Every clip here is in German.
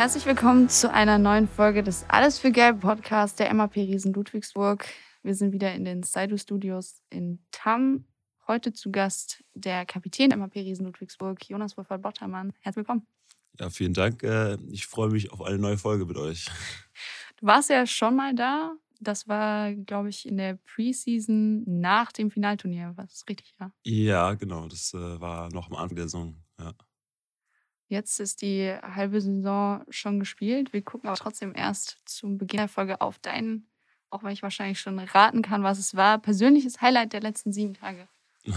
Herzlich willkommen zu einer neuen Folge des Alles für Gelb Podcast der MAP Riesen Ludwigsburg. Wir sind wieder in den Saidu Studios in Tam. Heute zu Gast der Kapitän der MAP Riesen Ludwigsburg, Jonas Wolfert Bottermann. Herzlich willkommen. Ja, vielen Dank. Äh, ich freue mich auf eine neue Folge mit euch. Du warst ja schon mal da. Das war, glaube ich, in der Preseason nach dem Finalturnier. Was ist richtig, ja? Ja, genau. Das äh, war noch am Anfang der Saison. Ja. Jetzt ist die halbe Saison schon gespielt. Wir gucken aber trotzdem erst zum Beginn der Folge auf deinen, auch wenn ich wahrscheinlich schon raten kann, was es war, persönliches Highlight der letzten sieben Tage.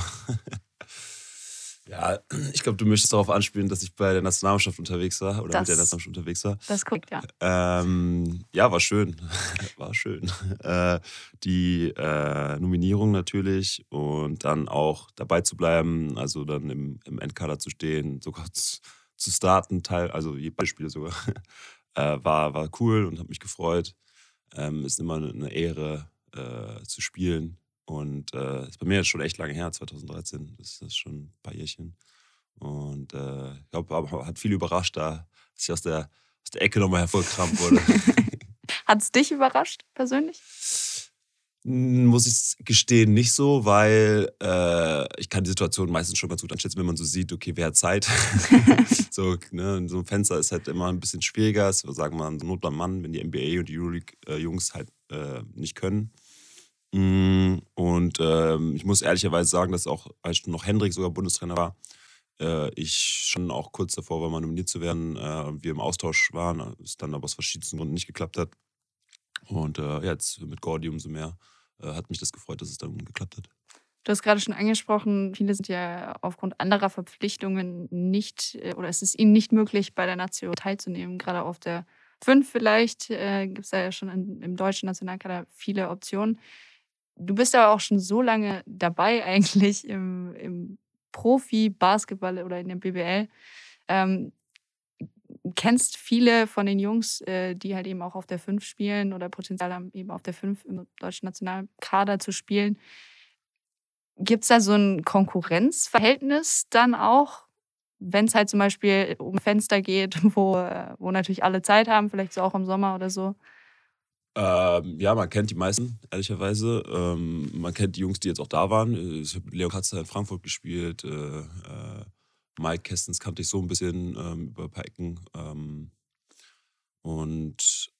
ja, ich glaube, du möchtest darauf anspielen, dass ich bei der Nationalmannschaft unterwegs war oder das, mit der Nationalmannschaft unterwegs war. Das guckt, ja. Ähm, ja, war schön. war schön. Äh, die äh, Nominierung natürlich und dann auch dabei zu bleiben, also dann im, im Endkader zu stehen, sogar zu starten, Teil, also beide Spiele sogar, äh, war, war cool und hat mich gefreut. Ähm, ist immer eine Ehre äh, zu spielen. Und äh, ist bei mir jetzt schon echt lange her, 2013. Das ist schon ein paar Jährchen. Und äh, ich glaube, hat viel überrascht, da, dass ich aus der, aus der Ecke nochmal hervorgekramt wurde. hat es dich überrascht, persönlich? Muss ich gestehen, nicht so, weil äh, ich kann die Situation meistens schon ganz gut einschätzen, wenn man so sieht, okay, wer hat Zeit. so, ne, so ein Fenster ist halt immer ein bisschen schwieriger. Das sagen wir mal, so Not Mann, wenn die NBA und die Euroleague-Jungs halt äh, nicht können. Mm, und ähm, ich muss ehrlicherweise sagen, dass auch, als noch Hendrik sogar Bundestrainer war, äh, ich schon auch kurz davor war, mal nominiert zu werden äh, und wir im Austausch waren, es dann aber aus verschiedensten Gründen nicht geklappt hat. Und äh, jetzt mit Gordy umso mehr äh, hat mich das gefreut, dass es dann geklappt hat. Du hast gerade schon angesprochen, viele sind ja aufgrund anderer Verpflichtungen nicht, äh, oder es ist ihnen nicht möglich, bei der Nation teilzunehmen. Gerade auf der 5 vielleicht äh, gibt es ja schon in, im deutschen Nationalkader viele Optionen. Du bist aber auch schon so lange dabei eigentlich im, im Profi-Basketball oder in der BBL. Ähm, kennst viele von den Jungs, äh, die halt eben auch auf der 5 spielen oder Potenzial haben, eben auf der 5 im deutschen Nationalkader zu spielen. Gibt es da so ein Konkurrenzverhältnis dann auch, wenn es halt zum Beispiel um Fenster geht, wo, äh, wo natürlich alle Zeit haben, vielleicht so auch im Sommer oder so? Ähm, ja, man kennt die meisten, ehrlicherweise. Ähm, man kennt die Jungs, die jetzt auch da waren. Ich habe Leon in Frankfurt gespielt. Äh, äh, Mike Kestens kannte ich so ein bisschen ähm, über ein paar Ecken. Ähm, und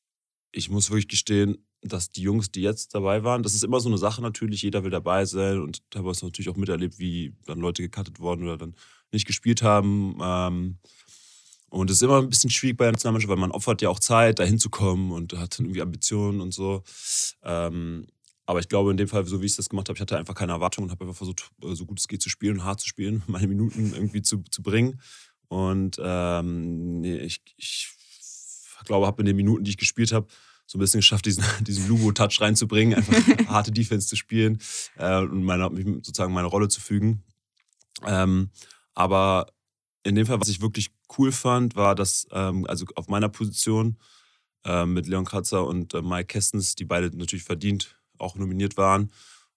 ich muss wirklich gestehen, dass die Jungs, die jetzt dabei waren, das ist immer so eine Sache natürlich, jeder will dabei sein und es natürlich auch miterlebt, wie dann Leute gecuttet wurden oder dann nicht gespielt haben. Ähm, und es ist immer ein bisschen schwierig bei der Nationalmannschaft, weil man opfert ja auch Zeit, da hinzukommen und hat irgendwie Ambitionen und so. Ähm, aber ich glaube, in dem Fall, so wie ich das gemacht habe, ich hatte einfach keine Erwartungen und habe einfach versucht, äh, so gut es geht zu spielen und hart zu spielen, meine Minuten irgendwie zu, zu bringen. Und ähm, ich, ich glaube, habe in den Minuten, die ich gespielt habe, so ein bisschen geschafft, diesen, diesen Lugo-Touch reinzubringen, einfach harte Defense zu spielen äh, und meine, sozusagen meine Rolle zu fügen. Ähm, aber in dem Fall, was ich wirklich cool fand, war, dass ähm, also auf meiner Position äh, mit Leon Kratzer und äh, Mike Kestens, die beide natürlich verdient auch nominiert waren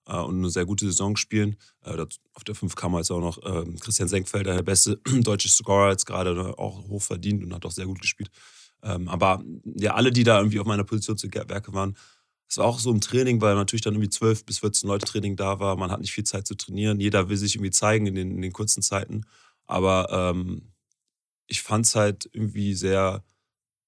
äh, und eine sehr gute Saison spielen. Äh, auf der 5 kam jetzt auch noch äh, Christian Senkfelder, der beste deutsche Scorer, jetzt gerade ne, auch hoch verdient und hat auch sehr gut gespielt. Ähm, aber ja, alle, die da irgendwie auf meiner Position zu Werke waren, es war auch so im Training, weil natürlich dann irgendwie 12 bis 14 Leute Training da war. Man hat nicht viel Zeit zu trainieren. Jeder will sich irgendwie zeigen in den, in den kurzen Zeiten. Aber ähm, ich fand es halt irgendwie sehr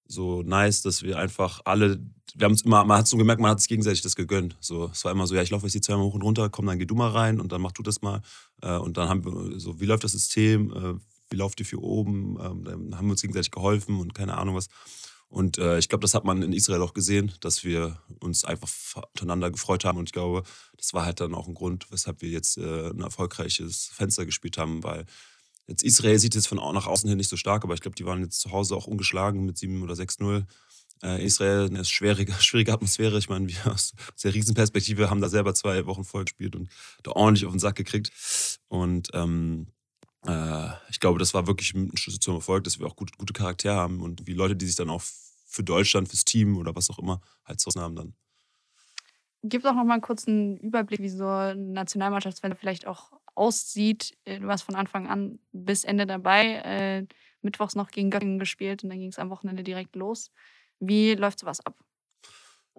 so nice, dass wir einfach alle, wir haben es immer, man hat so gemerkt, man hat sich gegenseitig das gegönnt. So, es war immer so, ja, ich laufe jetzt die zweimal hoch und runter, komm, dann geh du mal rein und dann mach du das mal. Äh, und dann haben wir so, wie läuft das System, äh, wie läuft ihr für oben, ähm, dann haben wir uns gegenseitig geholfen und keine Ahnung was. Und äh, ich glaube, das hat man in Israel auch gesehen, dass wir uns einfach untereinander gefreut haben. Und ich glaube, das war halt dann auch ein Grund, weshalb wir jetzt ein erfolgreiches Fenster gespielt haben, weil Jetzt Israel sieht jetzt von nach außen hin nicht so stark, aber ich glaube, die waren jetzt zu Hause auch ungeschlagen mit 7 oder 6-0. Äh, Israel eine schwierige, schwierige Atmosphäre. Ich meine, wir aus der Riesenperspektive haben da selber zwei Wochen voll gespielt und da ordentlich auf den Sack gekriegt. Und ähm, äh, ich glaube, das war wirklich ein Schlüssel zum Erfolg, dass wir auch gut, gute Charaktere haben und wie Leute, die sich dann auch für Deutschland, fürs Team oder was auch immer halt zu haben dann. Gib doch noch mal einen kurzen Überblick, wie so ein Nationalmannschaftsfan vielleicht auch aussieht. Äh, du warst von Anfang an bis Ende dabei. Äh, mittwochs noch gegen Göttingen gespielt und dann ging es am Wochenende direkt los. Wie läuft sowas ab?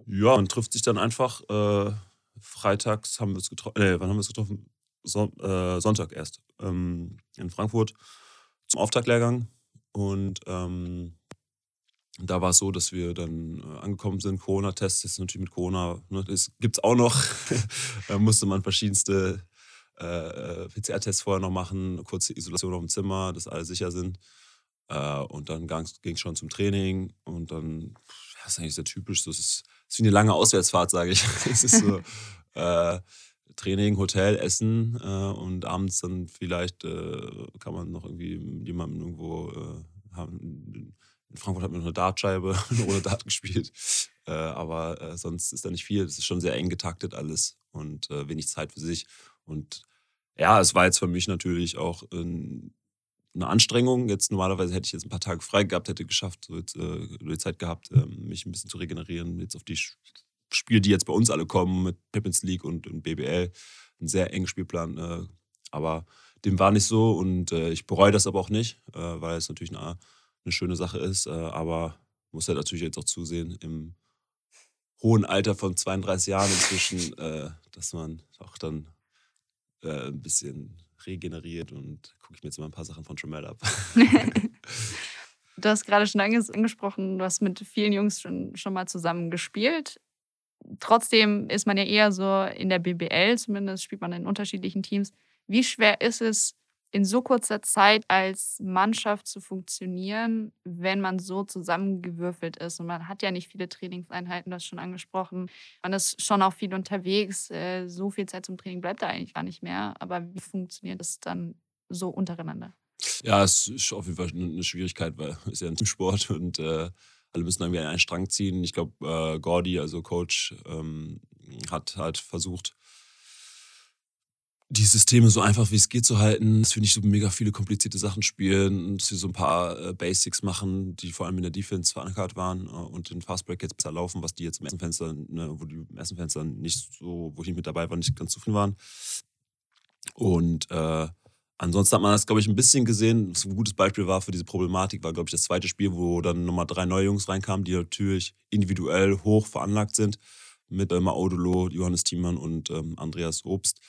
Ja, man trifft sich dann einfach. Äh, freitags haben wir es getroffen. Äh, wann haben wir es getroffen? Son äh, Sonntag erst. Ähm, in Frankfurt zum Auftaktlehrgang. Und ähm, da war es so, dass wir dann äh, angekommen sind. Corona-Tests ist natürlich mit Corona, ne, gibt es auch noch. da musste man verschiedenste äh, PCR-Tests vorher noch machen, kurze Isolation auf dem Zimmer, dass alle sicher sind. Äh, und dann ging es schon zum Training und dann, das ist eigentlich sehr typisch, so, es ist, ist wie eine lange Auswärtsfahrt, sage ich. es ist so äh, Training, Hotel, Essen äh, und abends dann vielleicht äh, kann man noch irgendwie mit jemandem irgendwo haben in Frankfurt hat man noch eine Dartscheibe, ohne Dart gespielt. Äh, aber äh, sonst ist da nicht viel. Es ist schon sehr eng getaktet alles und äh, wenig Zeit für sich. Und ja, es war jetzt für mich natürlich auch eine Anstrengung. Jetzt normalerweise hätte ich jetzt ein paar Tage frei gehabt, hätte geschafft, so jetzt, äh, die Zeit gehabt, ähm, mich ein bisschen zu regenerieren. Jetzt auf die Spiele, die jetzt bei uns alle kommen, mit Pippins League und, und BBL. Ein sehr engen Spielplan. Äh, aber dem war nicht so und äh, ich bereue das aber auch nicht, weil es natürlich eine eine schöne Sache ist. Äh, aber muss ja natürlich jetzt auch zusehen, im hohen Alter von 32 Jahren inzwischen, äh, dass man auch dann äh, ein bisschen regeneriert und gucke ich mir jetzt mal ein paar Sachen von Tremel ab. du hast gerade schon angesprochen, du hast mit vielen Jungs schon, schon mal zusammen gespielt. Trotzdem ist man ja eher so in der BBL, zumindest spielt man in unterschiedlichen Teams. Wie schwer ist es, in so kurzer Zeit als Mannschaft zu funktionieren, wenn man so zusammengewürfelt ist. Und man hat ja nicht viele Trainingseinheiten, das schon angesprochen. Man ist schon auch viel unterwegs. Äh, so viel Zeit zum Training bleibt da eigentlich gar nicht mehr. Aber wie funktioniert das dann so untereinander? Ja, es ist auf jeden Fall eine Schwierigkeit, weil es ist ja ein Teamsport und äh, alle müssen irgendwie an einen Strang ziehen. Ich glaube, äh, Gordy, also Coach, ähm, hat halt versucht, die Systeme so einfach wie es geht zu halten, dass wir nicht so mega viele komplizierte Sachen spielen, dass wir so ein paar äh, Basics machen, die vor allem in der Defense verankert waren äh, und den Fastbreak jetzt besser laufen, was die jetzt im ersten Fenster, ne, wo die im ersten Fenster nicht so, wo ich nicht mit dabei war, nicht ganz zufrieden waren. Und äh, ansonsten hat man das, glaube ich, ein bisschen gesehen. Was ein gutes Beispiel war für diese Problematik, war, glaube ich, das zweite Spiel, wo dann nochmal drei neue Jungs reinkamen, die natürlich individuell hoch veranlagt sind, mit äh, Maudolo, Johannes Thiemann und ähm, Andreas Obst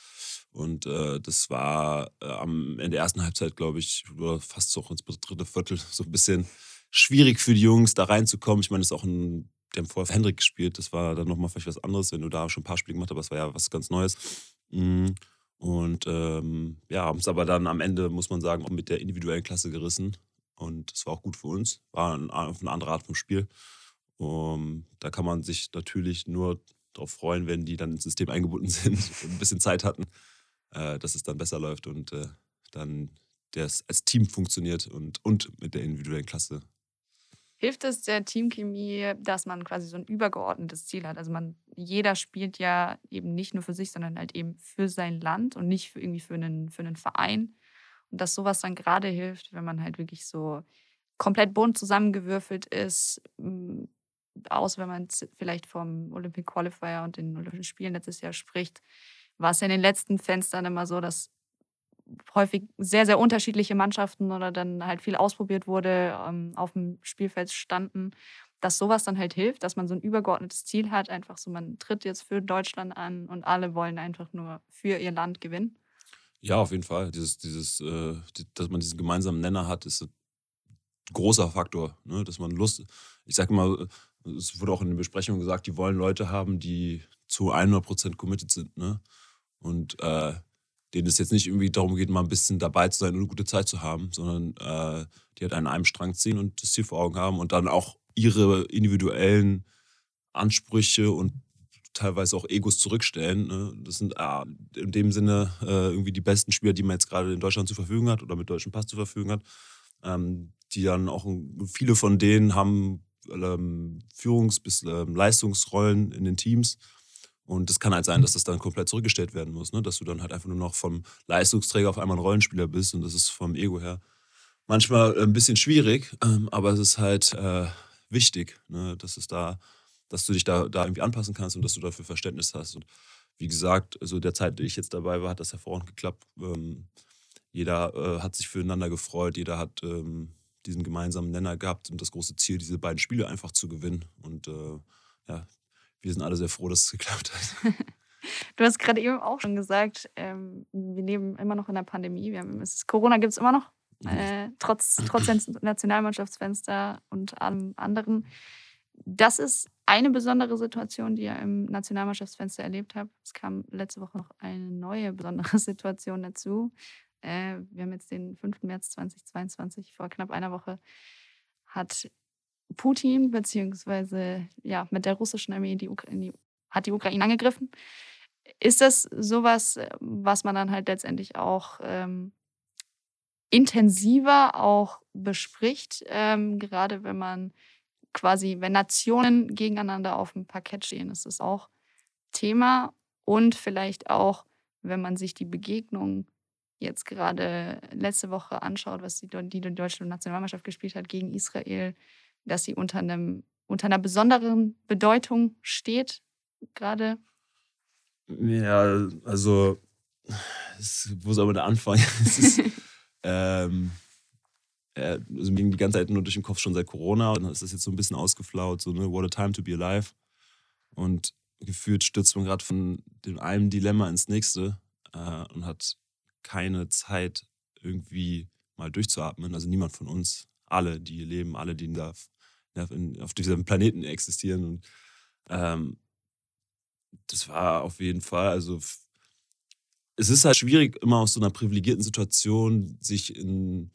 und äh, das war äh, am Ende der ersten Halbzeit, glaube ich, oder fast so ins dritte Viertel, so ein bisschen schwierig für die Jungs, da reinzukommen. Ich meine, das ist auch ein, die haben vorher Hendrik gespielt, das war dann nochmal vielleicht was anderes, wenn du da schon ein paar Spiele gemacht hast, aber es war ja was ganz Neues. Mhm. Und ähm, ja, haben es aber dann am Ende, muss man sagen, auch mit der individuellen Klasse gerissen. Und das war auch gut für uns. War eine, andere Art vom Spiel. Um, da kann man sich natürlich nur darauf freuen, wenn die dann ins System eingebunden sind und ein bisschen Zeit hatten äh, dass es dann besser läuft und äh, dann das als Team funktioniert und, und mit der individuellen Klasse. Hilft es der Teamchemie, dass man quasi so ein übergeordnetes Ziel hat? Also man, jeder spielt ja eben nicht nur für sich, sondern halt eben für sein Land und nicht für irgendwie für einen, für einen Verein. Und dass sowas dann gerade hilft, wenn man halt wirklich so komplett bunt zusammengewürfelt ist, außer wenn man vielleicht vom Olympic Qualifier und den Olympischen Spielen letztes Jahr spricht, war es ja in den letzten Fenstern immer so, dass häufig sehr, sehr unterschiedliche Mannschaften oder dann halt viel ausprobiert wurde, ähm, auf dem Spielfeld standen, dass sowas dann halt hilft, dass man so ein übergeordnetes Ziel hat, einfach so, man tritt jetzt für Deutschland an und alle wollen einfach nur für ihr Land gewinnen. Ja, auf jeden Fall. Dieses, dieses, äh, dass man diesen gemeinsamen Nenner hat, ist ein großer Faktor. Ne? Dass man Lust, ich sage mal, es wurde auch in den Besprechungen gesagt, die wollen Leute haben, die zu 100% committed sind. Ne? Und äh, denen es jetzt nicht irgendwie darum geht, mal ein bisschen dabei zu sein und eine gute Zeit zu haben, sondern äh, die halt an einem Strang ziehen und das Ziel vor Augen haben und dann auch ihre individuellen Ansprüche und teilweise auch Egos zurückstellen. Ne? Das sind äh, in dem Sinne äh, irgendwie die besten Spieler, die man jetzt gerade in Deutschland zur Verfügung hat oder mit deutschem Pass zur Verfügung hat. Ähm, die dann auch, viele von denen haben ähm, Führungs- bis ähm, Leistungsrollen in den Teams und es kann halt sein, dass das dann komplett zurückgestellt werden muss, ne? dass du dann halt einfach nur noch vom Leistungsträger auf einmal ein Rollenspieler bist und das ist vom Ego her manchmal ein bisschen schwierig, ähm, aber es ist halt äh, wichtig, ne? dass es da, dass du dich da, da irgendwie anpassen kannst und dass du dafür Verständnis hast. Und wie gesagt, also der Zeit, die ich jetzt dabei war, hat das hervorragend geklappt. Ähm, jeder äh, hat sich füreinander gefreut, jeder hat ähm, diesen gemeinsamen Nenner gehabt und das große Ziel, diese beiden Spiele einfach zu gewinnen. Und äh, ja, wir sind alle sehr froh, dass es geklappt hat. Du hast gerade eben auch schon gesagt, ähm, wir leben immer noch in der Pandemie. Haben, es, Corona gibt es immer noch, äh, trotz, trotz Nationalmannschaftsfenster und allem anderen. Das ist eine besondere Situation, die ihr im Nationalmannschaftsfenster erlebt habt. Es kam letzte Woche noch eine neue besondere Situation dazu. Äh, wir haben jetzt den 5. März 2022, vor knapp einer Woche hat Putin beziehungsweise ja mit der russischen Armee die, hat die Ukraine angegriffen. Ist das sowas, was man dann halt letztendlich auch ähm, intensiver auch bespricht, ähm, gerade wenn man quasi, wenn Nationen gegeneinander auf dem Parkett stehen, ist das auch Thema und vielleicht auch, wenn man sich die Begegnung jetzt gerade letzte Woche anschaut, was die, die deutsche Nationalmannschaft gespielt hat gegen Israel, dass sie unter, einem, unter einer besonderen Bedeutung steht, gerade? Ja, also, wo soll man da anfangen? ist, ähm, also mir ging die ganze Zeit nur durch den Kopf schon seit Corona und dann ist das jetzt so ein bisschen ausgeflaut, so, ne, what a time to be alive. Und gefühlt stürzt man gerade von dem einen Dilemma ins nächste äh, und hat keine Zeit, irgendwie mal durchzuatmen. Also niemand von uns, alle, die hier leben, alle, die da auf diesem Planeten existieren. Und ähm, das war auf jeden Fall, also es ist halt schwierig, immer aus so einer privilegierten Situation sich in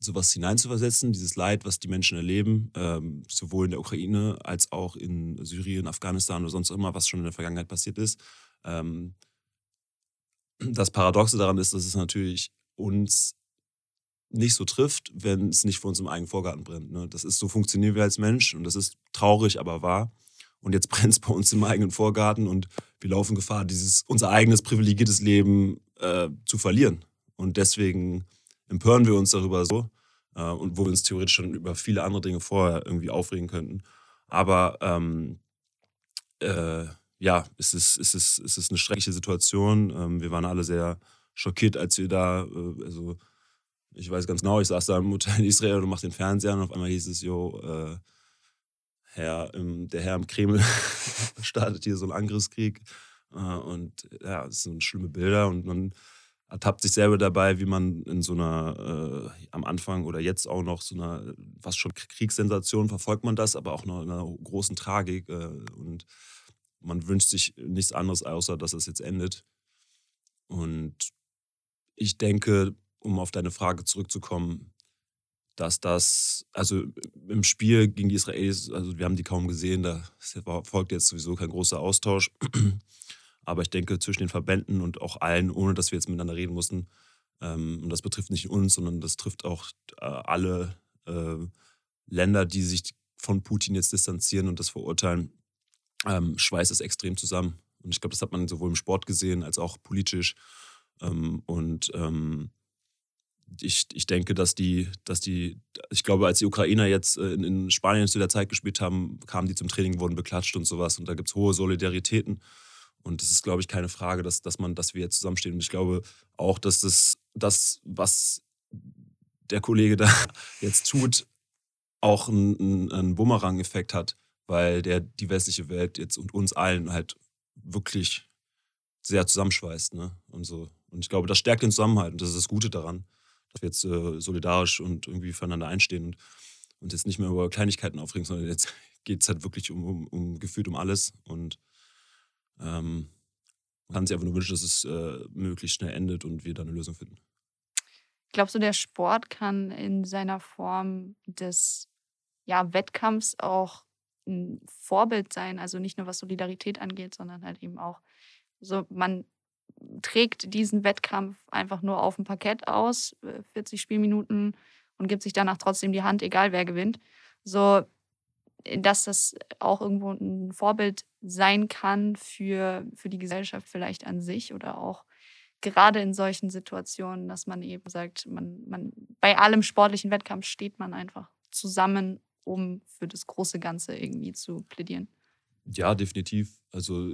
sowas hineinzuversetzen, dieses Leid, was die Menschen erleben, ähm, sowohl in der Ukraine als auch in Syrien, Afghanistan oder sonst immer, was schon in der Vergangenheit passiert ist. Ähm, das Paradoxe daran ist, dass es natürlich uns nicht so trifft, wenn es nicht vor uns im eigenen Vorgarten brennt. Ne? Das ist so funktionieren wir als Mensch und das ist traurig, aber wahr. Und jetzt brennt es bei uns im eigenen Vorgarten und wir laufen Gefahr, dieses unser eigenes privilegiertes Leben äh, zu verlieren. Und deswegen empören wir uns darüber so äh, und wo wir uns theoretisch schon über viele andere Dinge vorher irgendwie aufregen könnten. Aber ähm, äh, ja, es ist, es, ist, es ist eine schreckliche Situation. Ähm, wir waren alle sehr schockiert, als wir da, äh, also ich weiß ganz genau, ich saß da im Hotel in Israel und mach den Fernseher und auf einmal hieß es, jo, äh, Herr, im, der Herr im Kreml startet hier so einen Angriffskrieg. Äh, und ja, es sind schlimme Bilder und man ertappt sich selber dabei, wie man in so einer, äh, am Anfang oder jetzt auch noch so einer, was schon Kriegssensation verfolgt man das, aber auch noch in einer großen Tragik. Äh, und man wünscht sich nichts anderes, außer dass es jetzt endet. Und ich denke, um auf deine Frage zurückzukommen, dass das, also im Spiel gegen die Israelis, also wir haben die kaum gesehen, da folgt jetzt sowieso kein großer Austausch. Aber ich denke, zwischen den Verbänden und auch allen, ohne dass wir jetzt miteinander reden mussten, ähm, und das betrifft nicht uns, sondern das trifft auch äh, alle äh, Länder, die sich von Putin jetzt distanzieren und das verurteilen, ähm, schweißt es extrem zusammen. Und ich glaube, das hat man sowohl im Sport gesehen als auch politisch. Ähm, und ähm, ich, ich denke, dass die, dass die, ich glaube, als die Ukrainer jetzt äh, in, in Spanien zu der Zeit gespielt haben, kamen die zum Training, wurden beklatscht und sowas. Und da gibt es hohe Solidaritäten. Und es ist, glaube ich, keine Frage, dass, dass man, dass wir jetzt zusammenstehen. Und ich glaube auch, dass das, das was der Kollege da jetzt tut, auch einen, einen Bumerang-Effekt hat weil der die westliche Welt jetzt und uns allen halt wirklich sehr zusammenschweißt. Ne? Und, so. und ich glaube, das stärkt den Zusammenhalt und das ist das Gute daran, dass wir jetzt äh, solidarisch und irgendwie füreinander einstehen und, und jetzt nicht mehr über Kleinigkeiten aufregen, sondern jetzt geht es halt wirklich um, um, um gefühlt um alles. Und ähm, man kann sich einfach nur wünschen, dass es äh, möglichst schnell endet und wir da eine Lösung finden. Glaubst du, der Sport kann in seiner Form des ja, Wettkampfs auch ein Vorbild sein, also nicht nur was Solidarität angeht, sondern halt eben auch so, man trägt diesen Wettkampf einfach nur auf dem Parkett aus, 40 äh, Spielminuten und gibt sich danach trotzdem die Hand, egal wer gewinnt. So, dass das auch irgendwo ein Vorbild sein kann für, für die Gesellschaft vielleicht an sich oder auch gerade in solchen Situationen, dass man eben sagt, man, man bei allem sportlichen Wettkampf steht man einfach zusammen um für das große Ganze irgendwie zu plädieren. Ja, definitiv. Also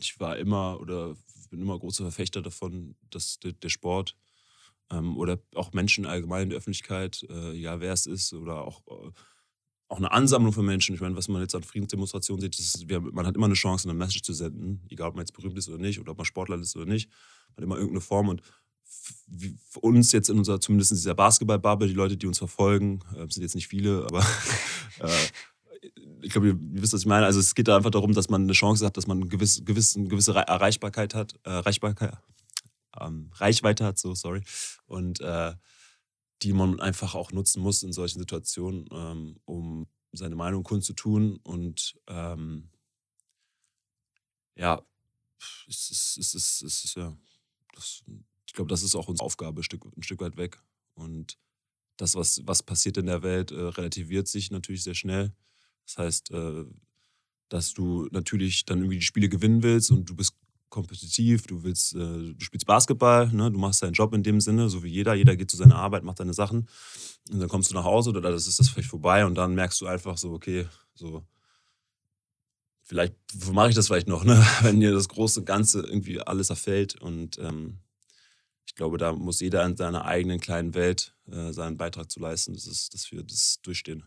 ich war immer oder bin immer großer Verfechter davon, dass der Sport ähm, oder auch Menschen allgemein in der Öffentlichkeit, äh, egal wer es ist, oder auch, äh, auch eine Ansammlung von Menschen. Ich meine, was man jetzt an Friedensdemonstrationen sieht, ist, wir, man hat immer eine Chance, eine Message zu senden, egal ob man jetzt berühmt ist oder nicht, oder ob man Sportler ist oder nicht. Man hat immer irgendeine Form und für uns jetzt in unserer, zumindest in dieser Basketball-Bubble, die Leute, die uns verfolgen, äh, sind jetzt nicht viele, aber äh, ich glaube, ihr, wisst, was ich meine. Also es geht da einfach darum, dass man eine Chance hat, dass man eine gewisse, gewisse, eine gewisse Erreichbarkeit hat, äh, Erreichbarkeit, ähm, Reichweite hat, so, sorry. Und äh, die man einfach auch nutzen muss in solchen Situationen, ähm, um seine Meinung kundzutun. Und ähm, ja, es ist, es ist, es ist, ja, das, ich glaube, das ist auch unsere Aufgabe ein Stück, ein Stück weit weg. Und das, was, was passiert in der Welt, äh, relativiert sich natürlich sehr schnell. Das heißt, äh, dass du natürlich dann irgendwie die Spiele gewinnen willst und du bist kompetitiv, du willst, äh, du spielst Basketball, ne? du machst deinen Job in dem Sinne, so wie jeder. Jeder geht zu seiner Arbeit, macht seine Sachen und dann kommst du nach Hause oder das ist das vielleicht vorbei und dann merkst du einfach so, okay, so vielleicht mache ich das vielleicht noch, ne? wenn dir das große Ganze irgendwie alles erfällt und ähm, ich glaube, da muss jeder in seiner eigenen kleinen Welt äh, seinen Beitrag zu leisten, das ist, dass wir das durchstehen.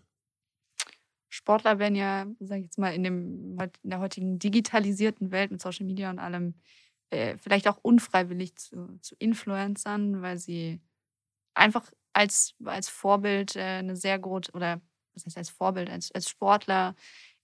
Sportler werden ja, sag ich jetzt mal, in, dem, in der heutigen digitalisierten Welt mit Social Media und allem äh, vielleicht auch unfreiwillig zu, zu Influencern, weil sie einfach als, als Vorbild äh, eine sehr große, oder was heißt als Vorbild, als, als Sportler,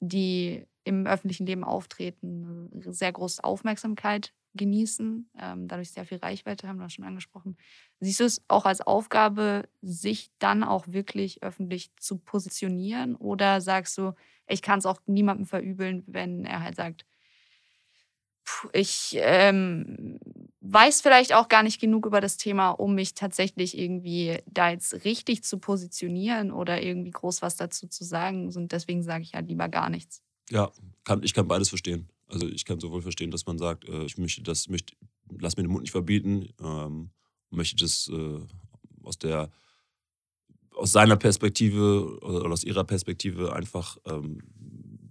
die im öffentlichen Leben auftreten, sehr große Aufmerksamkeit genießen, ähm, dadurch sehr viel Reichweite haben, wir schon angesprochen. Siehst du es auch als Aufgabe, sich dann auch wirklich öffentlich zu positionieren? Oder sagst du, ich kann es auch niemandem verübeln, wenn er halt sagt, ich ähm, weiß vielleicht auch gar nicht genug über das Thema, um mich tatsächlich irgendwie da jetzt richtig zu positionieren oder irgendwie groß was dazu zu sagen. Und deswegen sage ich halt lieber gar nichts. Ja, kann, ich kann beides verstehen. Also ich kann sowohl verstehen, dass man sagt, äh, ich möchte das, möchte, lass mir den Mund nicht verbieten, ähm, möchte das äh, aus der aus seiner Perspektive oder aus ihrer Perspektive einfach ähm,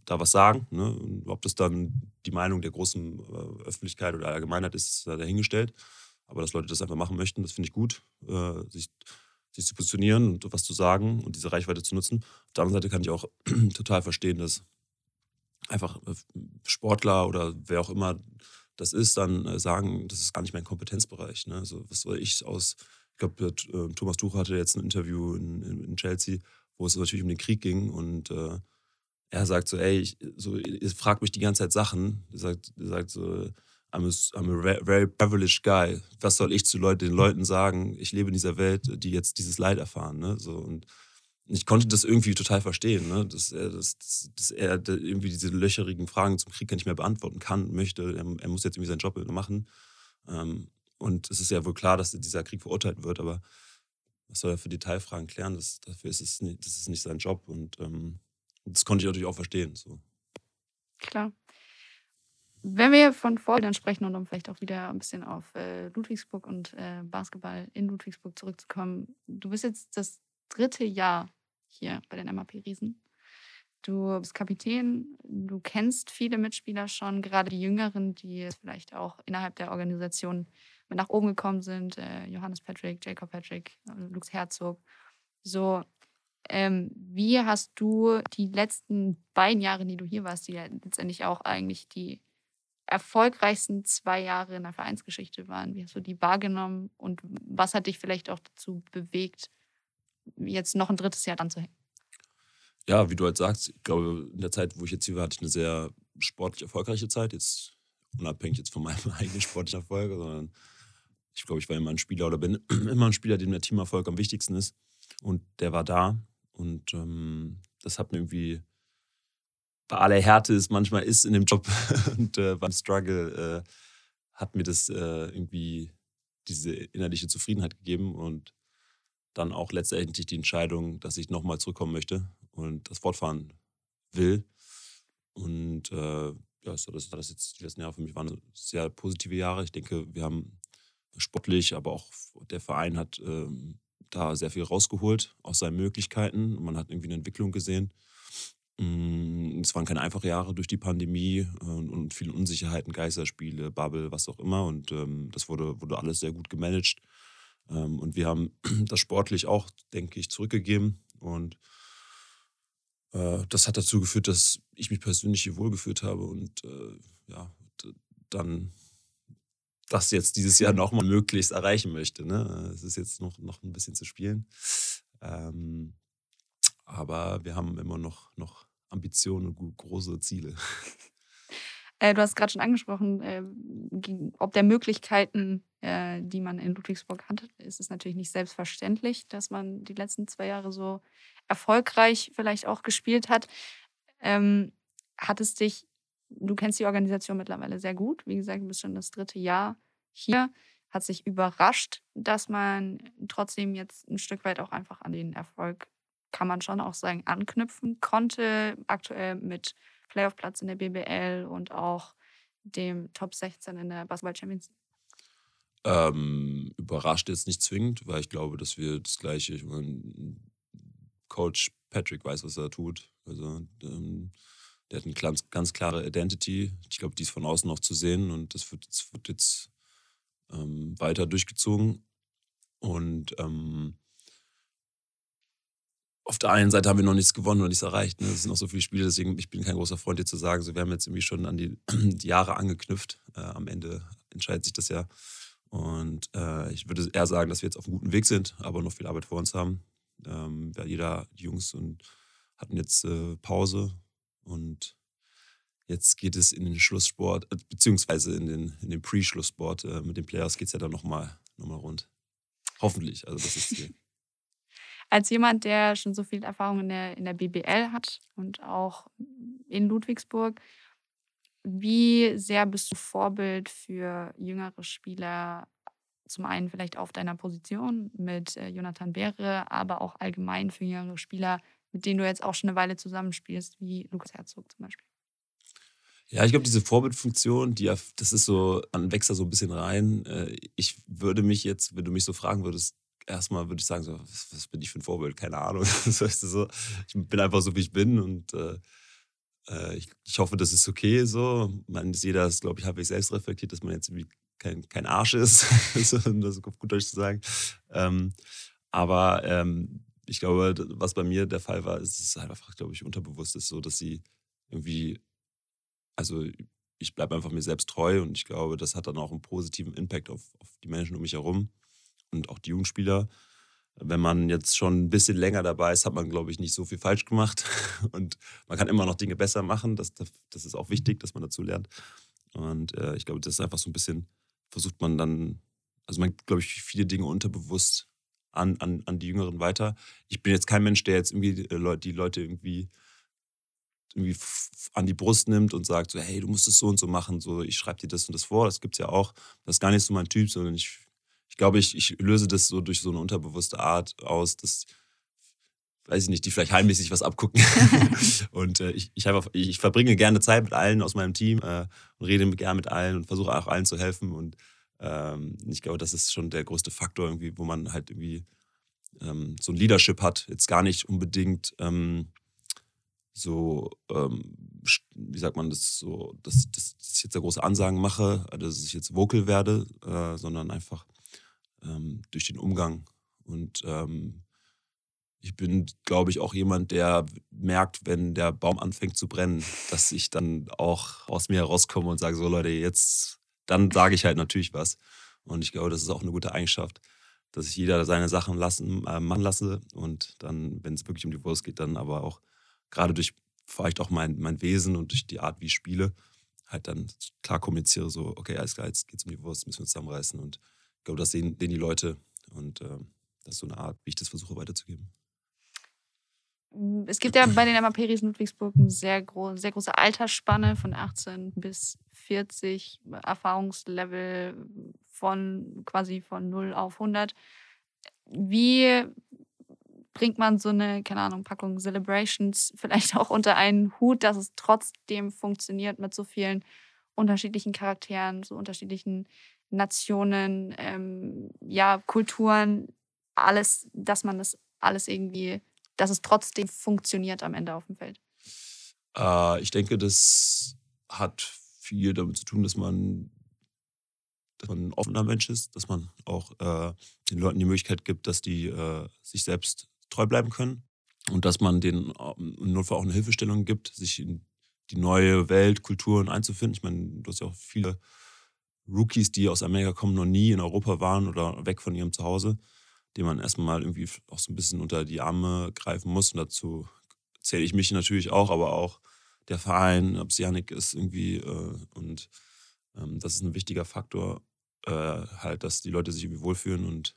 da was sagen. Ne? Und ob das dann die Meinung der großen äh, Öffentlichkeit oder Allgemeinheit ist, ist dahingestellt. Aber dass Leute das einfach machen möchten, das finde ich gut, äh, sich, sich zu positionieren und was zu sagen und diese Reichweite zu nutzen. Auf der anderen Seite kann ich auch total verstehen, dass einfach äh, Sportler oder wer auch immer das ist, dann äh, sagen, das ist gar nicht mein Kompetenzbereich. Ne? Also was soll ich aus, ich glaube, äh, Thomas Tuchel hatte jetzt ein Interview in, in, Chelsea, wo es natürlich um den Krieg ging und äh, er sagt so, ey, ich, so, ihr fragt mich die ganze Zeit Sachen. Er sagt, er sagt so, I'm a, I'm a very privileged guy. Was soll ich zu Leute, den Leuten sagen? Ich lebe in dieser Welt, die jetzt dieses Leid erfahren. Ne? So, und ich konnte das irgendwie total verstehen, ne? dass, er, dass, dass er irgendwie diese löcherigen Fragen zum Krieg nicht mehr beantworten kann, möchte. Er, er muss jetzt irgendwie seinen Job machen. Ähm, und es ist ja wohl klar, dass dieser Krieg verurteilt wird, aber was soll er für Detailfragen klären? Das, dafür ist es nicht, das ist nicht sein Job. Und ähm, das konnte ich natürlich auch verstehen. So. Klar. Wenn wir von Vorbildern sprechen und um vielleicht auch wieder ein bisschen auf äh, Ludwigsburg und äh, Basketball in Ludwigsburg zurückzukommen, du bist jetzt das dritte Jahr hier bei den MAP-Riesen. Du bist Kapitän, du kennst viele Mitspieler schon, gerade die Jüngeren, die vielleicht auch innerhalb der Organisation mit nach oben gekommen sind. Äh, Johannes Patrick, Jacob Patrick, äh, Lux Herzog. So, ähm, wie hast du die letzten beiden Jahre, die du hier warst, die ja letztendlich auch eigentlich die erfolgreichsten zwei Jahre in der Vereinsgeschichte waren, wie hast du die wahrgenommen und was hat dich vielleicht auch dazu bewegt, jetzt noch ein drittes Jahr dran zu hängen. Ja, wie du halt sagst, ich glaube, in der Zeit, wo ich jetzt hier war, hatte ich eine sehr sportlich erfolgreiche Zeit. Jetzt unabhängig jetzt von meinem eigenen sportlichen Erfolg, sondern ich glaube, ich war immer ein Spieler oder bin immer ein Spieler, dem der Teamerfolg am wichtigsten ist. Und der war da. Und ähm, das hat mir irgendwie bei aller Härte es manchmal ist in dem Job und äh, beim Struggle äh, hat mir das äh, irgendwie diese innerliche Zufriedenheit gegeben und dann auch letztendlich die Entscheidung, dass ich nochmal zurückkommen möchte und das fortfahren will. Und äh, ja, so das, das jetzt die letzten Jahre für mich waren sehr positive Jahre. Ich denke, wir haben sportlich, aber auch der Verein hat ähm, da sehr viel rausgeholt aus seinen Möglichkeiten. Man hat irgendwie eine Entwicklung gesehen. Mm, es waren keine einfachen Jahre durch die Pandemie und, und viele Unsicherheiten, Geisterspiele, Bubble, was auch immer. Und ähm, das wurde, wurde alles sehr gut gemanagt. Ähm, und wir haben das sportlich auch, denke ich, zurückgegeben. Und äh, das hat dazu geführt, dass ich mich persönlich hier wohlgeführt habe und äh, ja, dann das jetzt dieses Jahr nochmal möglichst erreichen möchte. Ne? Es ist jetzt noch, noch ein bisschen zu spielen. Ähm, aber wir haben immer noch, noch Ambitionen und große Ziele. Äh, du hast gerade schon angesprochen, äh, ob der Möglichkeiten, äh, die man in Ludwigsburg hat, ist es natürlich nicht selbstverständlich, dass man die letzten zwei Jahre so erfolgreich vielleicht auch gespielt hat. Ähm, hat es dich, du kennst die Organisation mittlerweile sehr gut, wie gesagt, du bist schon das dritte Jahr hier, hat sich überrascht, dass man trotzdem jetzt ein Stück weit auch einfach an den Erfolg, kann man schon auch sagen, anknüpfen konnte, aktuell mit Playoff-Platz in der BBL und auch dem Top 16 in der Basketball Champions League? Ähm, überrascht jetzt nicht zwingend, weil ich glaube, dass wir das Gleiche, ich meine, Coach Patrick weiß, was er tut. Also ähm, der hat eine ganz, ganz klare Identity. Ich glaube, die ist von außen noch zu sehen und das wird, das wird jetzt ähm, weiter durchgezogen. Und ähm, auf der einen Seite haben wir noch nichts gewonnen und nichts erreicht. Ne? Es sind noch so viele Spiele, deswegen ich bin kein großer Freund, dir zu sagen, so, wir haben jetzt irgendwie schon an die, die Jahre angeknüpft. Äh, am Ende entscheidet sich das ja. Und äh, ich würde eher sagen, dass wir jetzt auf einem guten Weg sind, aber noch viel Arbeit vor uns haben. Ähm, jeder, die Jungs und hatten jetzt äh, Pause und jetzt geht es in den Schlusssport, äh, beziehungsweise in den, in den Pre-Schlusssport. Äh, mit den Players geht es ja dann nochmal noch mal rund. Hoffentlich, also das ist Ziel. Als jemand, der schon so viel Erfahrung in der, in der BBL hat und auch in Ludwigsburg, wie sehr bist du Vorbild für jüngere Spieler? Zum einen vielleicht auf deiner Position mit äh, Jonathan Beere, aber auch allgemein für jüngere Spieler, mit denen du jetzt auch schon eine Weile zusammenspielst, wie Lukas Herzog zum Beispiel. Ja, ich glaube, diese Vorbildfunktion, die das ist so, man wächst da so ein bisschen rein. Äh, ich würde mich jetzt, wenn du mich so fragen würdest, erstmal würde ich sagen, so, was, was, bin ich für ein Vorbild? Keine Ahnung. Das heißt so, ich bin einfach so, wie ich bin und äh, äh ich, ich, hoffe, das ist okay so. Man, jeder ist, glaube ich, halbwegs selbst reflektiert, dass man jetzt kein, kein Arsch ist, um das auf gut Deutsch zu sagen. Ähm, aber ähm, ich glaube, was bei mir der Fall war, ist es halt einfach, glaube ich, unterbewusst ist so, dass sie irgendwie, also ich bleibe einfach mir selbst treu und ich glaube, das hat dann auch einen positiven Impact auf, auf die Menschen um mich herum und auch die Jugendspieler. Wenn man jetzt schon ein bisschen länger dabei ist, hat man, glaube ich, nicht so viel falsch gemacht. Und man kann immer noch Dinge besser machen. Das, das ist auch wichtig, dass man dazu lernt. Und äh, ich glaube, das ist einfach so ein bisschen, versucht man dann, also man, glaube ich, viele Dinge unterbewusst an, an, an die Jüngeren weiter. Ich bin jetzt kein Mensch, der jetzt irgendwie äh, die Leute irgendwie irgendwie an die Brust nimmt und sagt so, hey, du musst es so und so machen, so ich schreibe dir das und das vor, das gibt es ja auch. Das ist gar nicht so mein Typ, sondern ich ich glaube, ich, ich löse das so durch so eine unterbewusste Art aus, dass, weiß ich nicht, die vielleicht heimmäßig was abgucken. und äh, ich, ich, einfach, ich, verbringe gerne Zeit mit allen aus meinem Team äh, und rede gerne mit allen und versuche auch allen zu helfen. Und ähm, ich glaube, das ist schon der größte Faktor, irgendwie, wo man halt irgendwie ähm, so ein Leadership hat. Jetzt gar nicht unbedingt ähm, so, ähm, wie sagt man das so, dass, dass, ich jetzt da große Ansagen mache, dass ich jetzt vocal werde, äh, sondern einfach ähm, durch den Umgang. Und ähm, ich bin, glaube ich, auch jemand, der merkt, wenn der Baum anfängt zu brennen, dass ich dann auch aus mir herauskomme und sage, so Leute, jetzt, dann sage ich halt natürlich was. Und ich glaube, das ist auch eine gute Eigenschaft, dass ich jeder seine Sachen lassen, äh, machen lasse und dann, wenn es wirklich um die Wurst geht, dann aber auch gerade durch vielleicht auch mein, mein Wesen und durch die Art, wie ich spiele, halt dann klar kommuniziere, so, okay, alles klar, jetzt geht es um die Wurst, müssen wir zusammenreißen und glaube, das sehen, sehen die Leute und äh, das ist so eine Art, wie ich das versuche weiterzugeben. Mm, es gibt ja bei den MAP Riesen Ludwigsburg eine sehr, gro sehr große Altersspanne von 18 bis 40, Erfahrungslevel von quasi von 0 auf 100. Wie bringt man so eine, keine Ahnung, Packung Celebrations vielleicht auch unter einen Hut, dass es trotzdem funktioniert mit so vielen unterschiedlichen Charakteren, so unterschiedlichen Nationen, ähm, ja, Kulturen, alles, dass man das alles irgendwie, dass es trotzdem funktioniert am Ende auf dem Feld. Äh, ich denke, das hat viel damit zu tun, dass man, dass man ein offener Mensch ist, dass man auch äh, den Leuten die Möglichkeit gibt, dass die äh, sich selbst treu bleiben können und dass man denen im Notfall auch eine Hilfestellung gibt, sich in die neue Welt, Kulturen einzufinden. Ich meine, du hast ja auch viele Rookies, die aus Amerika kommen, noch nie in Europa waren oder weg von ihrem Zuhause, denen man erstmal irgendwie auch so ein bisschen unter die Arme greifen muss. Und dazu zähle ich mich natürlich auch, aber auch der Verein, ob es Janik ist irgendwie. Äh, und ähm, das ist ein wichtiger Faktor, äh, halt, dass die Leute sich irgendwie wohlfühlen. Und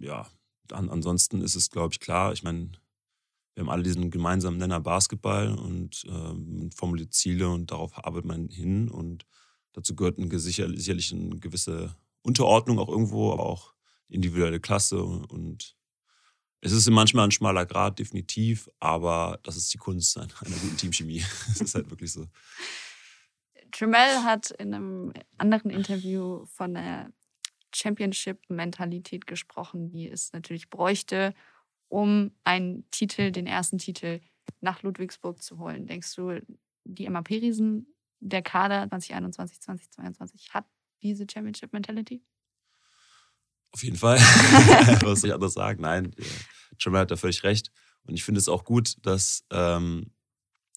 ja, an, ansonsten ist es, glaube ich, klar. Ich meine, wir haben alle diesen gemeinsamen Nenner Basketball und ähm, formuliert Ziele und darauf arbeitet man hin. Und dazu gehört eine, sicherlich eine gewisse Unterordnung auch irgendwo, aber auch individuelle Klasse und es ist manchmal ein schmaler Grad, definitiv, aber das ist die Kunst einer guten Teamchemie. Es ist halt wirklich so. Tremel hat in einem anderen Interview von der Championship-Mentalität gesprochen, die es natürlich bräuchte, um einen Titel, den ersten Titel nach Ludwigsburg zu holen. Denkst du, die MAP-Riesen, der Kader 2021, 2022 hat diese Championship-Mentality? Auf jeden Fall. Was soll ich anders sagen? Nein, Jamal hat da völlig recht. Und ich finde es auch gut, dass ähm,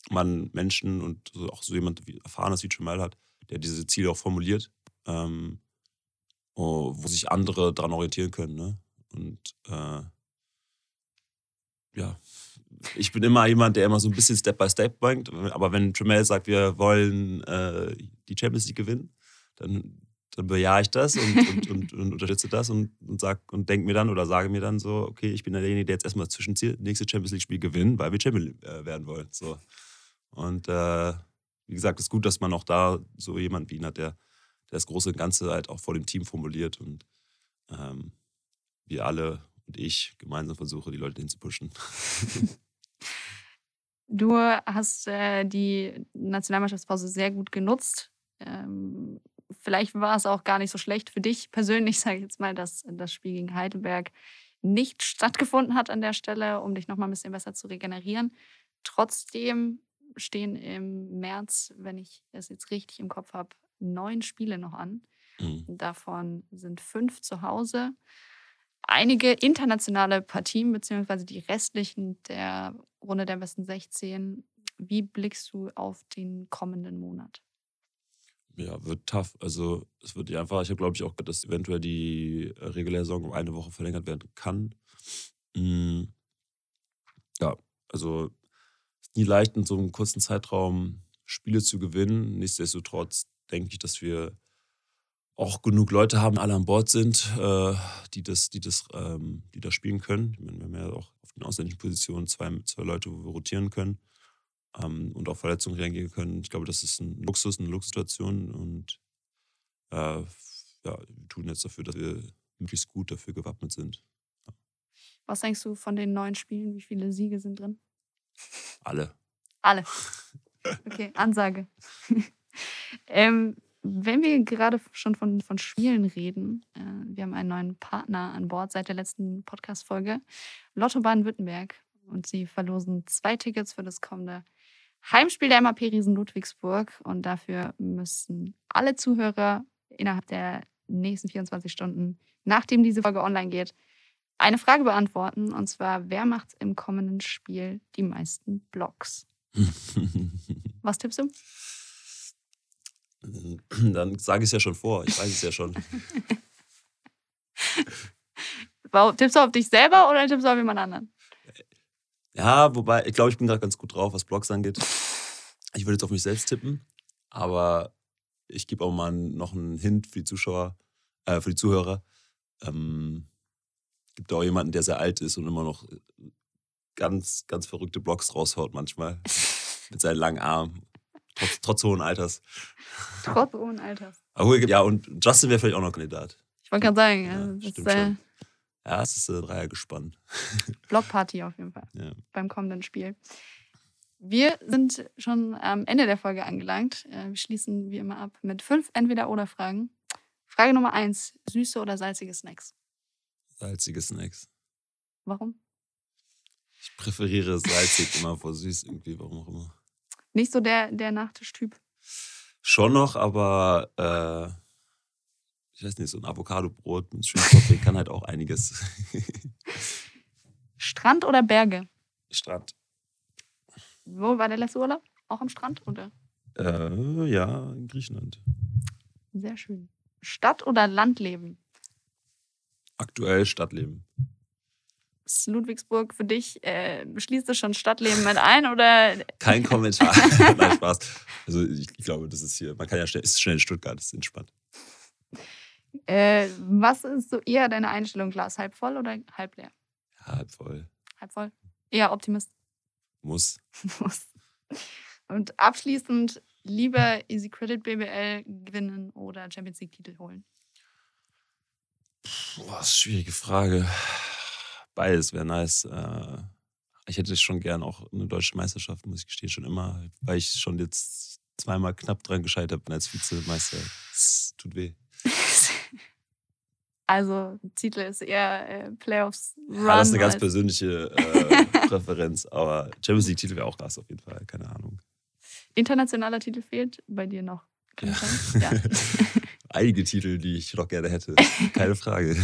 man Menschen und auch so jemand wie Erfahrenes wie Jamal hat, der diese Ziele auch formuliert, ähm, wo sich andere daran orientieren können. Ne? Und äh, ja, ich bin immer jemand, der immer so ein bisschen Step by Step bangt. Aber wenn Tremel sagt, wir wollen äh, die Champions League gewinnen, dann dann bejahe ich das und, und, und, und unterstütze das und, und, sag, und denke mir dann oder sage mir dann so, okay, ich bin derjenige, der jetzt erstmal das Zwischenziel, nächste Champions League-Spiel gewinnen, weil wir Champion äh, werden wollen. So. Und äh, wie gesagt, es ist gut, dass man auch da so jemanden wie ihn hat, der, der das große Ganze halt auch vor dem Team formuliert und ähm, wir alle und ich gemeinsam versuche, die Leute hinzupushen. Du hast äh, die Nationalmannschaftspause sehr gut genutzt. Ähm, vielleicht war es auch gar nicht so schlecht für dich persönlich, sage ich jetzt mal, dass das Spiel gegen Heidelberg nicht stattgefunden hat an der Stelle, um dich nochmal ein bisschen besser zu regenerieren. Trotzdem stehen im März, wenn ich es jetzt richtig im Kopf habe, neun Spiele noch an. Mhm. Davon sind fünf zu Hause. Einige internationale Partien, beziehungsweise die restlichen der Runde der besten 16. Wie blickst du auf den kommenden Monat? ja, wird tough. Also es wird einfach, ich glaube ich auch, dass eventuell die äh, reguläre Saison um eine Woche verlängert werden kann. Mhm. Ja, also es ist nie leicht, in so einem kurzen Zeitraum Spiele zu gewinnen. Nichtsdestotrotz denke ich, dass wir auch genug Leute haben, alle an Bord sind, äh, die das, die das, ähm, die das spielen können. Ich meine, wir haben ja auch auf den ausländischen Positionen zwei, zwei Leute, wo wir rotieren können ähm, und auf Verletzungen reagieren können. Ich glaube, das ist ein Luxus, eine Luxussituation und äh, ja, wir tun jetzt dafür, dass wir möglichst gut dafür gewappnet sind. Ja. Was denkst du von den neuen Spielen? Wie viele Siege sind drin? Alle. Alle. Okay, Ansage. ähm, wenn wir gerade schon von, von Spielen reden, äh, wir haben einen neuen Partner an Bord seit der letzten Podcast-Folge, Lotto Baden-Württemberg. Und sie verlosen zwei Tickets für das kommende Heimspiel der MAP Riesen Ludwigsburg und dafür müssen alle Zuhörer innerhalb der nächsten 24 Stunden, nachdem diese Folge online geht, eine Frage beantworten und zwar, wer macht im kommenden Spiel die meisten Blocks? Was tippst du? Dann sage ich es ja schon vor, ich weiß es ja schon. tippst du auf dich selber oder tippst du auf jemand anderen? Ja, wobei, ich glaube, ich bin gerade ganz gut drauf, was Blogs angeht. Ich würde jetzt auf mich selbst tippen, aber ich gebe auch mal noch einen Hint für die Zuschauer, äh, für die Zuhörer. Ähm, gibt auch jemanden, der sehr alt ist und immer noch ganz, ganz verrückte Blogs raushaut manchmal. Mit seinen langen Armen. Trotz, trotz hohen Alters. Trotz hohen Alters. Ja, und Justin wäre vielleicht auch noch Kandidat. Ich wollte gerade sagen, ja, das ist, äh, ja, es ist ein Dreiergespann. Blockparty auf jeden Fall. Ja. Beim kommenden Spiel. Wir sind schon am Ende der Folge angelangt. Äh, wir schließen wie immer ab mit fünf Entweder-Oder-Fragen. Frage Nummer eins: Süße oder salzige Snacks? Salzige Snacks. Warum? Ich präferiere salzig immer vor süß irgendwie, warum auch immer. Nicht so der, der Nachtischtyp. Schon noch, aber äh, ich weiß nicht, so ein Avocado-Brot mit schönem kann halt auch einiges. Strand oder Berge? Strand. Wo war der letzte Urlaub? Auch am Strand, oder? Äh, ja, in Griechenland. Sehr schön. Stadt oder Landleben? Aktuell Stadtleben. Ist Ludwigsburg für dich, äh, schließt du schon Stadtleben mit ein oder? Kein Kommentar. Nein, Spaß. Also ich, ich, glaube, das ist hier, man kann ja schnell, ist schnell in Stuttgart, das ist entspannt. Äh, was ist so eher deine Einstellung? Glas halb voll oder halb leer? Ja, halb voll. Halb voll. Eher Optimist. Muss. Muss. Und abschließend lieber Easy Credit BBL gewinnen oder Champions League Titel holen? Boah, schwierige Frage. Beides wäre nice. Äh, ich hätte schon gern auch eine deutsche Meisterschaft, muss ich gestehen, schon immer, weil ich schon jetzt zweimal knapp dran gescheitert bin als Vizemeister. Es tut weh. Also Titel ist eher äh, Playoffs. Run ja, das ist eine ganz persönliche äh, Präferenz, aber Champions League Titel wäre auch das auf jeden Fall, keine Ahnung. Internationaler Titel fehlt bei dir noch. Ja. ja. Einige Titel, die ich noch gerne hätte, keine Frage.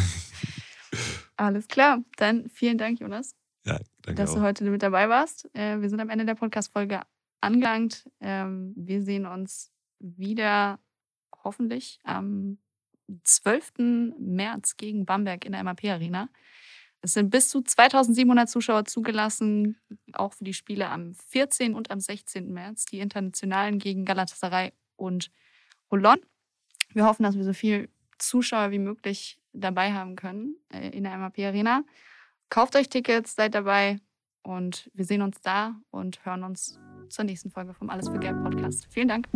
Alles klar, dann vielen Dank, Jonas. Ja, danke dass auch. du heute mit dabei warst. Äh, wir sind am Ende der Podcast-Folge angelangt. Ähm, wir sehen uns wieder hoffentlich am 12. März gegen Bamberg in der MAP Arena. Es sind bis zu 2700 Zuschauer zugelassen, auch für die Spiele am 14. und am 16. März, die internationalen gegen Galatasaray und Holon. Wir hoffen, dass wir so viel Zuschauer wie möglich dabei haben können äh, in der MAP Arena. Kauft euch Tickets, seid dabei und wir sehen uns da und hören uns zur nächsten Folge vom Alles für Gelb Podcast. Vielen Dank.